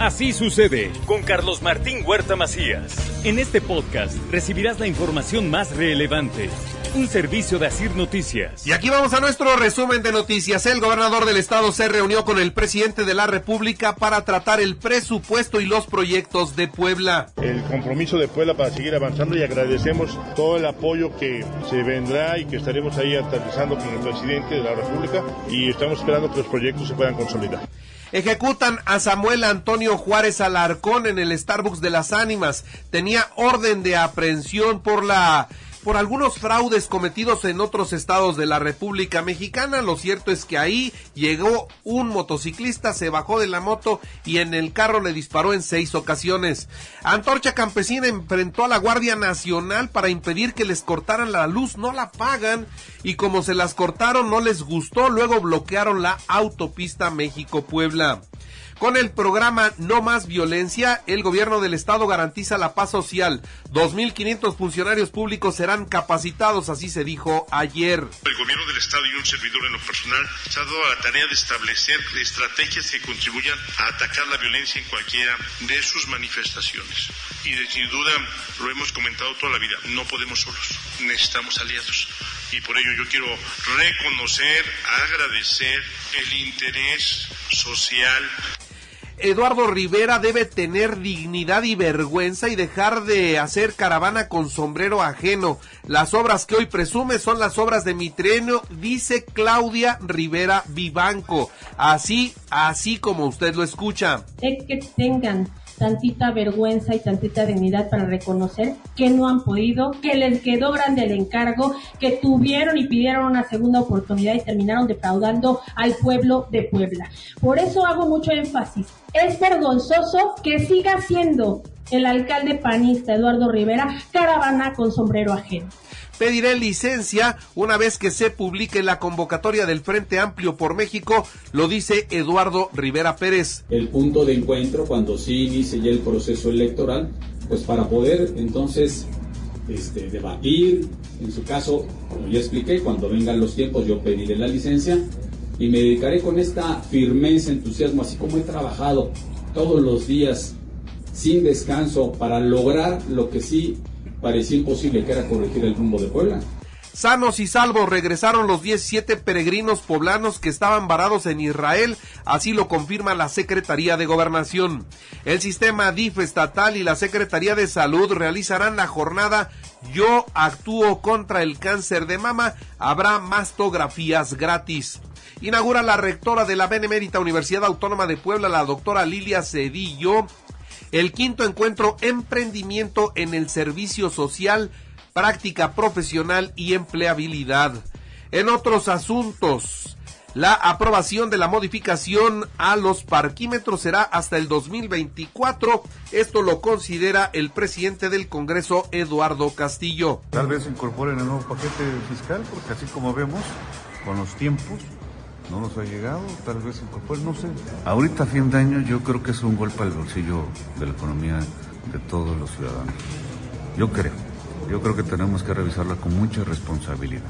Así sucede con Carlos Martín Huerta Macías. En este podcast recibirás la información más relevante. Un servicio de Asir Noticias. Y aquí vamos a nuestro resumen de noticias. El gobernador del estado se reunió con el presidente de la República para tratar el presupuesto y los proyectos de Puebla. El compromiso de Puebla para seguir avanzando y agradecemos todo el apoyo que se vendrá y que estaremos ahí aterrizando con el presidente de la República y estamos esperando que los proyectos se puedan consolidar. Ejecutan a Samuel Antonio Juárez Alarcón en el Starbucks de las Ánimas. Tenía orden de aprehensión por la por algunos fraudes cometidos en otros estados de la República Mexicana. Lo cierto es que ahí llegó un motociclista, se bajó de la moto y en el carro le disparó en seis ocasiones. Antorcha Campesina enfrentó a la Guardia Nacional para impedir que les cortaran la luz, no la pagan y como se las cortaron no les gustó, luego bloquearon la autopista México-Puebla. Con el programa No Más Violencia, el gobierno del estado garantiza la paz social. 2.500 funcionarios públicos serán capacitados, así se dijo ayer. El gobierno del estado y un servidor en lo personal se ha dado la tarea de establecer estrategias que contribuyan a atacar la violencia en cualquiera de sus manifestaciones. Y sin duda, lo hemos comentado toda la vida, no podemos solos, necesitamos aliados y por ello yo quiero reconocer, agradecer el interés social Eduardo Rivera debe tener dignidad y vergüenza y dejar de hacer caravana con sombrero ajeno. Las obras que hoy presume son las obras de Mitreno, dice Claudia Rivera Vivanco. Así, así como usted lo escucha. Es que tengan tantita vergüenza y tantita dignidad para reconocer que no han podido, que les quedó grande el encargo, que tuvieron y pidieron una segunda oportunidad y terminaron defraudando al pueblo de Puebla. Por eso hago mucho énfasis. Es vergonzoso que siga siendo el alcalde panista Eduardo Rivera caravana con sombrero ajeno pediré licencia una vez que se publique la convocatoria del Frente Amplio por México, lo dice Eduardo Rivera Pérez. El punto de encuentro cuando sí inicie ya el proceso electoral, pues para poder entonces este, debatir, en su caso, como ya expliqué, cuando vengan los tiempos yo pediré la licencia y me dedicaré con esta firmeza, entusiasmo, así como he trabajado todos los días sin descanso para lograr lo que sí parecía imposible que era corregir el rumbo de Puebla. Sanos y salvos regresaron los 17 peregrinos poblanos que estaban varados en Israel, así lo confirma la Secretaría de Gobernación. El sistema DIF estatal y la Secretaría de Salud realizarán la jornada Yo actúo contra el cáncer de mama, habrá mastografías gratis. Inaugura la rectora de la Benemérita Universidad Autónoma de Puebla, la doctora Lilia Cedillo, el quinto encuentro Emprendimiento en el Servicio Social, Práctica Profesional y Empleabilidad. En otros asuntos, la aprobación de la modificación a los parquímetros será hasta el 2024. Esto lo considera el presidente del Congreso, Eduardo Castillo. Tal vez incorporen el nuevo paquete fiscal, porque así como vemos, con los tiempos, no nos ha llegado, tal vez pues no sé. Ahorita a fin de año yo creo que es un golpe al bolsillo de la economía de todos los ciudadanos. Yo creo, yo creo que tenemos que revisarla con mucha responsabilidad,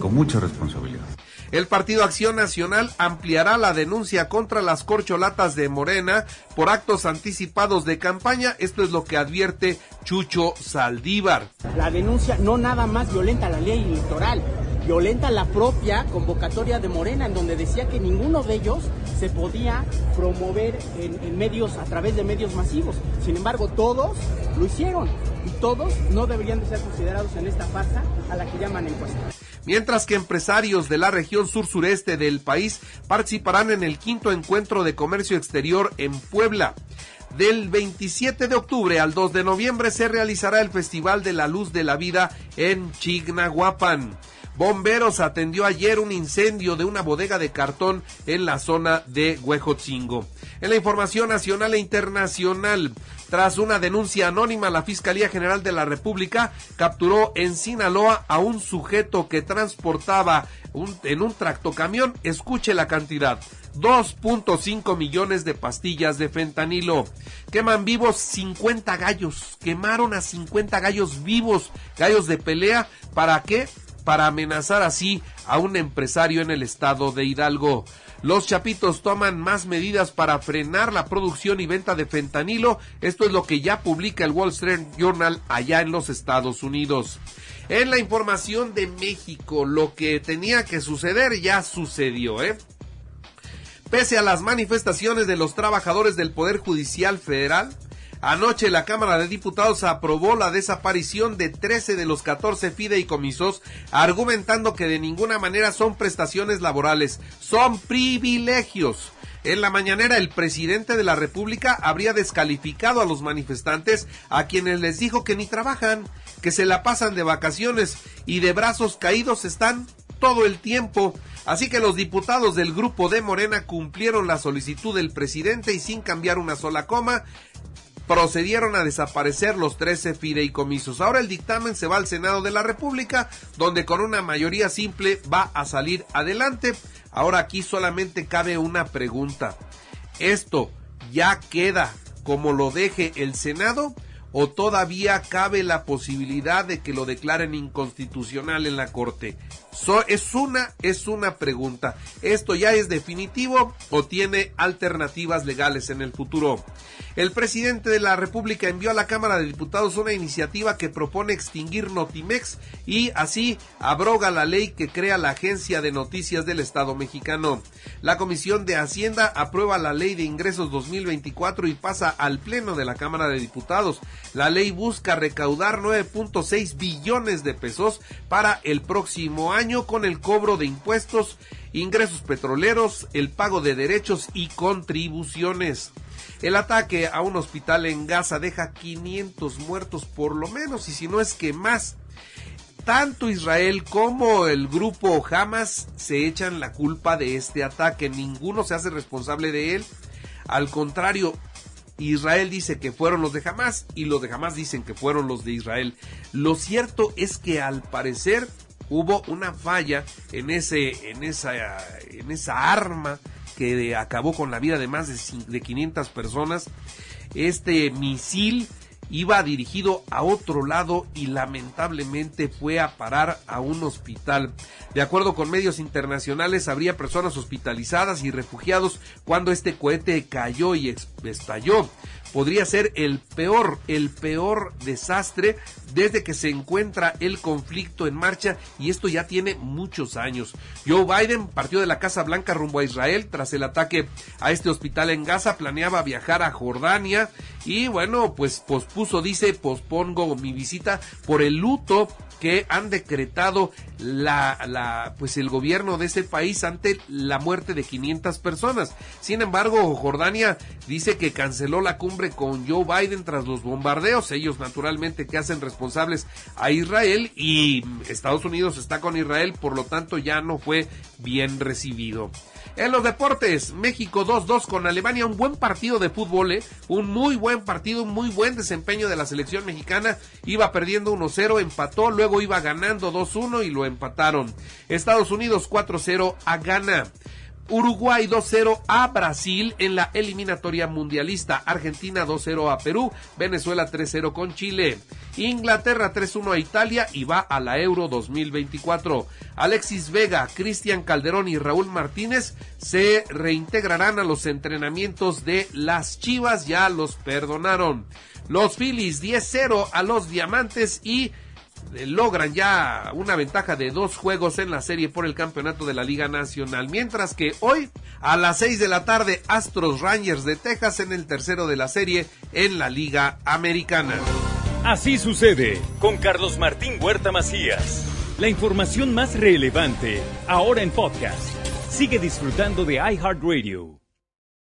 con mucha responsabilidad. El Partido Acción Nacional ampliará la denuncia contra las corcholatas de Morena por actos anticipados de campaña. Esto es lo que advierte Chucho Saldívar. La denuncia no nada más violenta la ley electoral, violenta la propia convocatoria de Morena, en donde decía que ninguno de ellos se podía promover en, medios, a través de medios masivos. Sin embargo, todos lo hicieron y todos no deberían de ser considerados en esta farsa a la que llaman encuesta. Mientras que empresarios de la región sur-sureste del país participarán en el quinto encuentro de comercio exterior en Puebla. Del 27 de octubre al 2 de noviembre se realizará el Festival de la Luz de la Vida en Chignahuapan. Bomberos atendió ayer un incendio de una bodega de cartón en la zona de Huejotzingo. En la información nacional e internacional, tras una denuncia anónima, la Fiscalía General de la República capturó en Sinaloa a un sujeto que transportaba en un tractocamión, escuche la cantidad, 2.5 millones de pastillas de fentanilo. Queman vivos 50 gallos, quemaron a 50 gallos vivos, gallos de pelea, ¿para qué? Para amenazar así a un empresario en el estado de Hidalgo. Los chapitos toman más medidas para frenar la producción y venta de fentanilo. Esto es lo que ya publica el Wall Street Journal allá en los Estados Unidos. En la información de México, lo que tenía que suceder ya sucedió, ¿eh? Pese a las manifestaciones de los trabajadores del Poder Judicial Federal, Anoche la Cámara de Diputados aprobó la desaparición de 13 de los 14 fideicomisos, argumentando que de ninguna manera son prestaciones laborales, son privilegios. En la mañanera el presidente de la República habría descalificado a los manifestantes a quienes les dijo que ni trabajan, que se la pasan de vacaciones y de brazos caídos están todo el tiempo. Así que los diputados del grupo de Morena cumplieron la solicitud del presidente y sin cambiar una sola coma, procedieron a desaparecer los 13 fideicomisos. Ahora el dictamen se va al Senado de la República, donde con una mayoría simple va a salir adelante. Ahora aquí solamente cabe una pregunta. ¿Esto ya queda como lo deje el Senado? ¿O todavía cabe la posibilidad de que lo declaren inconstitucional en la Corte? es una, es una pregunta. ¿Esto ya es definitivo o tiene alternativas legales en el futuro? El presidente de la República envió a la Cámara de Diputados una iniciativa que propone extinguir Notimex y así abroga la ley que crea la Agencia de Noticias del Estado mexicano. La Comisión de Hacienda aprueba la Ley de Ingresos 2024 y pasa al Pleno de la Cámara de Diputados. La ley busca recaudar 9.6 billones de pesos para el próximo año con el cobro de impuestos, ingresos petroleros, el pago de derechos y contribuciones. El ataque a un hospital en Gaza deja 500 muertos por lo menos y si no es que más. Tanto Israel como el grupo Hamas se echan la culpa de este ataque. Ninguno se hace responsable de él. Al contrario, Israel dice que fueron los de Hamas y los de Hamas dicen que fueron los de Israel. Lo cierto es que al parecer hubo una falla en ese en esa en esa arma que acabó con la vida de más de, de 500 personas. Este misil iba dirigido a otro lado y lamentablemente fue a parar a un hospital. De acuerdo con medios internacionales, habría personas hospitalizadas y refugiados cuando este cohete cayó y estalló podría ser el peor, el peor desastre desde que se encuentra el conflicto en marcha y esto ya tiene muchos años. Joe Biden partió de la Casa Blanca rumbo a Israel tras el ataque a este hospital en Gaza, planeaba viajar a Jordania y bueno, pues pospuso, dice, pospongo mi visita por el luto que han decretado la, la, pues el gobierno de ese país ante la muerte de 500 personas. Sin embargo, Jordania dice que canceló la cumbre con Joe Biden tras los bombardeos, ellos naturalmente que hacen responsables a Israel y Estados Unidos está con Israel, por lo tanto ya no fue bien recibido. En los deportes, México 2-2 con Alemania, un buen partido de fútbol, ¿eh? un muy buen partido, un muy buen desempeño de la selección mexicana. Iba perdiendo 1-0, empató, luego iba ganando 2-1 y lo empataron. Estados Unidos 4-0 a Ghana. Uruguay 2-0 a Brasil en la eliminatoria mundialista. Argentina 2-0 a Perú. Venezuela 3-0 con Chile. Inglaterra 3-1 a Italia y va a la Euro 2024. Alexis Vega, Cristian Calderón y Raúl Martínez se reintegrarán a los entrenamientos de las Chivas. Ya los perdonaron. Los Phillies 10-0 a los Diamantes y logran ya una ventaja de dos juegos en la serie por el campeonato de la Liga Nacional. Mientras que hoy, a las seis de la tarde, Astros Rangers de Texas en el tercero de la serie en la Liga Americana. Así sucede con Carlos Martín Huerta Macías. La información más relevante, ahora en podcast. Sigue disfrutando de iHeartRadio.